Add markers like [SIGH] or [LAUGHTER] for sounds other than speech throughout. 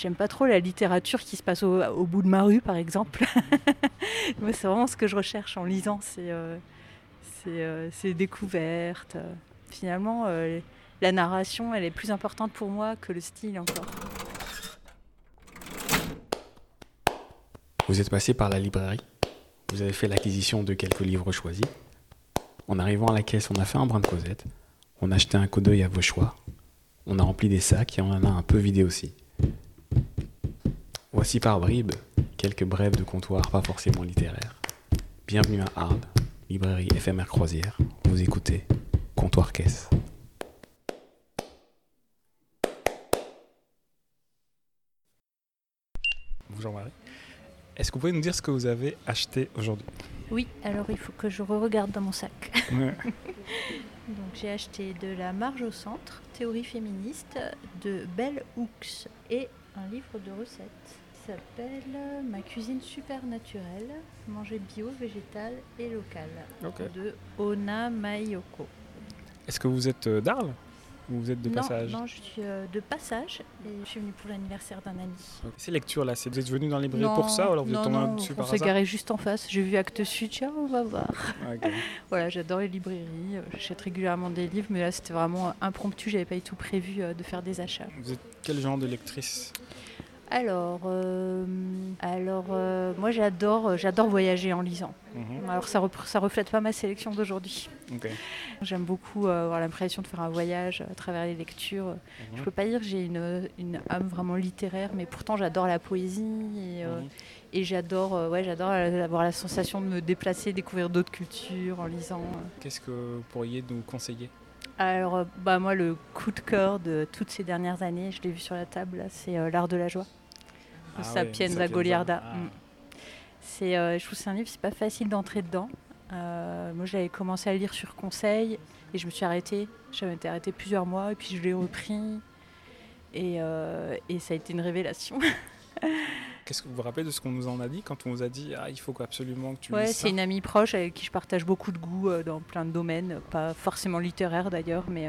J'aime pas trop la littérature qui se passe au, bout de ma rue, par exemple. [LAUGHS] C'est vraiment ce que je recherche en lisant, c'est euh, euh, ces découvertes. Finalement, euh, la narration, elle est plus importante pour moi que le style encore. Vous êtes passé par la librairie, vous avez fait l'acquisition de quelques livres choisis. En arrivant à la caisse, on a fait un brin de causette, on a acheté un coup d'œil à vos choix, on a rempli des sacs et on en a un peu vidé aussi. Voici par bribes quelques brèves de comptoir pas forcément littéraires. Bienvenue à Arles, librairie éphémère croisière. Vous écoutez Comptoir Caisse. Bonjour Marie. Est-ce que vous pouvez nous dire ce que vous avez acheté aujourd'hui? Oui, alors il faut que je re-regarde dans mon sac. [LAUGHS] Donc j'ai acheté de la marge au centre, théorie féministe, de Belle Hooks et un livre de recettes s'appelle Ma cuisine super naturelle, manger bio, végétal et local de Ona Mayoko. Est-ce que vous êtes euh, d'Arles ou vous êtes de passage Non, je suis euh, de passage et je suis venue pour l'anniversaire d'un ami. Ces lectures là, vous êtes venu dans les librairie pour ça ou alors vous êtes tombé dessus par on s'est garé juste en face. J'ai vu Actes Sud, tiens, on va voir. [LAUGHS] voilà, j'adore les librairies, euh, j'achète régulièrement des livres, mais là c'était vraiment impromptu, j'avais pas du tout prévu de faire des achats. Vous êtes quel genre de lectrice? Alors, euh, alors euh, moi j'adore, j'adore voyager en lisant. Mhm. Alors ça, ça reflète pas ma sélection d'aujourd'hui. J'aime beaucoup euh, avoir l'impression de faire un voyage à travers les lectures. Je ne Je peux pas dire que j'ai une, une, âme vraiment littéraire, mais pourtant j'adore la poésie et, mhm. et j'adore, ouais, j'adore avoir la sensation de me déplacer, découvrir d'autres cultures en lisant. Qu'est-ce que vous pourriez nous conseiller? Alors, bah, moi, le coup de cœur de toutes ces dernières années, je l'ai vu sur la table, c'est L'Art de la joie. Ah Sapienza Goliarda. Ah. Mm. C'est, euh, je trouve que c'est un livre, c'est pas facile d'entrer dedans. Euh, moi, j'avais commencé à lire sur conseil et je me suis arrêtée. J'avais été arrêtée plusieurs mois et puis je l'ai repris. Et, euh, et ça a été une révélation. [LAUGHS] Qu'est-ce que vous vous rappelez de ce qu'on nous en a dit quand on nous a dit ah, il faut absolument que tu ouais, c'est une amie proche avec qui je partage beaucoup de goûts dans plein de domaines, pas forcément littéraires d'ailleurs, mais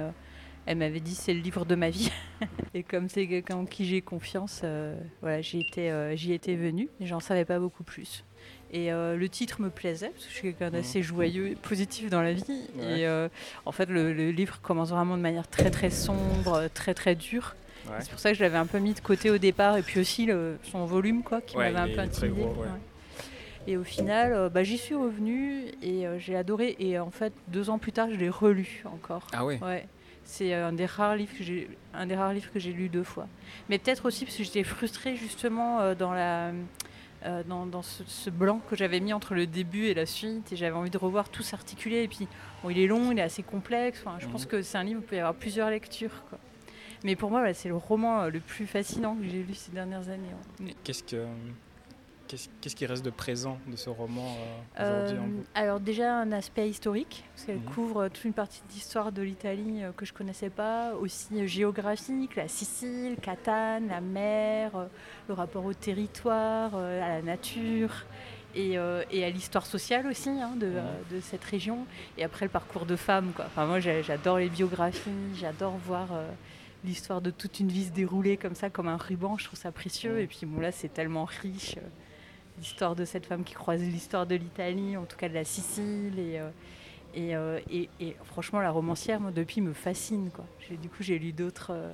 elle m'avait dit c'est le livre de ma vie. [LAUGHS] et comme c'est quelqu'un en qui j'ai confiance, euh, voilà, j'y étais, euh, j'y étais venue, mais j'en savais pas beaucoup plus. Et euh, le titre me plaisait, parce que je suis quelqu'un mmh. d'assez joyeux et positif dans la vie. Et en fait, le, livre commence vraiment de manière très très sombre, très très dure. C'est pour ça que je l'avais un peu mis de côté au départ, et puis aussi le, son volume, quoi, qui m'avait un peu intimidé. Et au final, bah, j'y suis revenue et j'ai adoré. Et en fait, deux ans plus tard, je l'ai relu encore. Ah ouais. ouais. C'est un des rares livres que j'ai un des rares livres que j'ai lu deux fois. Mais peut-être aussi parce que j'étais frustrée justement euh, dans la euh, dans, ce, blanc que j'avais mis entre le début et la suite et j'avais envie de revoir tout s'articuler et puis bon, il est long, il est assez complexe. je pense mhm. que c'est un livre où il peut y avoir plusieurs lectures. Mais pour moi, c'est le roman euh, le plus fascinant que j'ai lu ces dernières années. Qu'est-ce que Qu'est-ce qui reste de présent de ce roman euh, aujourd'hui euh, Alors déjà un aspect historique, parce qu'elle mhm. couvre toute une partie de l'histoire de l'Italie euh, que je ne connaissais pas, aussi géographique, la Sicile, Catane, la mer, le rapport au territoire, à la nature. Et, à l'histoire sociale aussi hein, de, mhm. de, cette région. Et après le parcours de femme. Quoi. Enfin, moi j'adore les biographies, j'adore voir l'histoire de toute une vie se dérouler comme ça, comme un ruban. Je trouve ça précieux. Et puis bon là c'est tellement riche l'histoire de cette femme qui croise l'histoire de l'Italie, en tout cas de la Sicile. Et, euh, euh, et, et, franchement, la romancière, moi, depuis, me fascine. Quoi. Du coup, j'ai lu d'autres euh,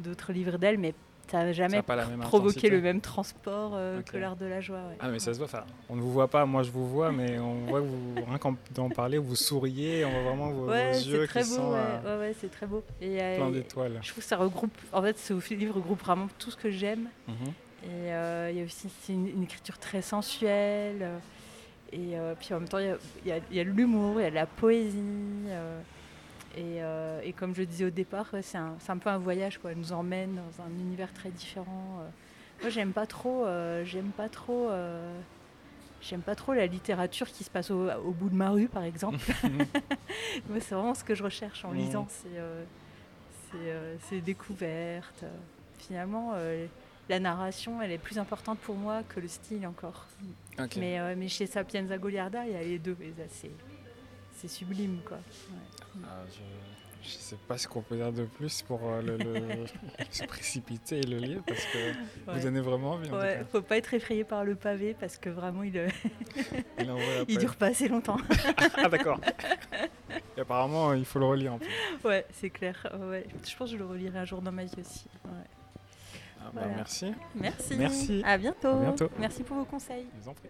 d'autres livres d'elle, mais ça n'a jamais provoqué le même transport que l'art de la joie. Ah, mais ça se voit. on ne vous voit pas, moi je vous vois, mais on voit que vous, rien qu'en parler, vous souriez, on voit vraiment vos, yeux très qui beau, ouais. ouais, c'est très beau. Et, plein d'étoiles. Je trouve que ça regroupe, en fait, ce livre regroupe vraiment tout ce que j'aime. Mhm. Et euh, il y a aussi une, écriture très sensuelle. Euh, et euh, puis en même temps, il y a, y a, l'humour, il y a la poésie. Et, et, comme je disais au départ, c'est un, un, peu un voyage, quoi. Elle nous emmène dans un univers très différent. Moi, j'aime pas trop, j'aime pas trop, j'aime pas trop la littérature qui se passe au, au bout de ma rue, par exemple. [LAUGHS] [LAUGHS] c'est vraiment ce que je recherche en lisant, c'est ces découvertes. Finalement, la narration, elle est plus importante pour moi que le style encore. Mais, euh, mais, chez Sapienza Goliarda, il y a les deux. c'est, sublime, quoi. Ah, Je sais pas ce qu'on peut dire de plus pour euh, le, le- [LAUGHS] se précipiter et le lire parce que vous Ouais. donnez vraiment envie. Ouais, faut pas être effrayé par le pavé parce que vraiment il, euh. [LAUGHS] [LAUGHS] Il dure pas assez longtemps. Ah d'accord. Et apparemment, il faut le relire en plus. ouais, c'est clair. Ouais. Je pense que je le relirai un jour dans ma vie aussi. Ouais. Ah, bah, Voilà. merci. Merci. Merci. À bientôt. À bientôt. Merci pour vos conseils. Je vous en prie.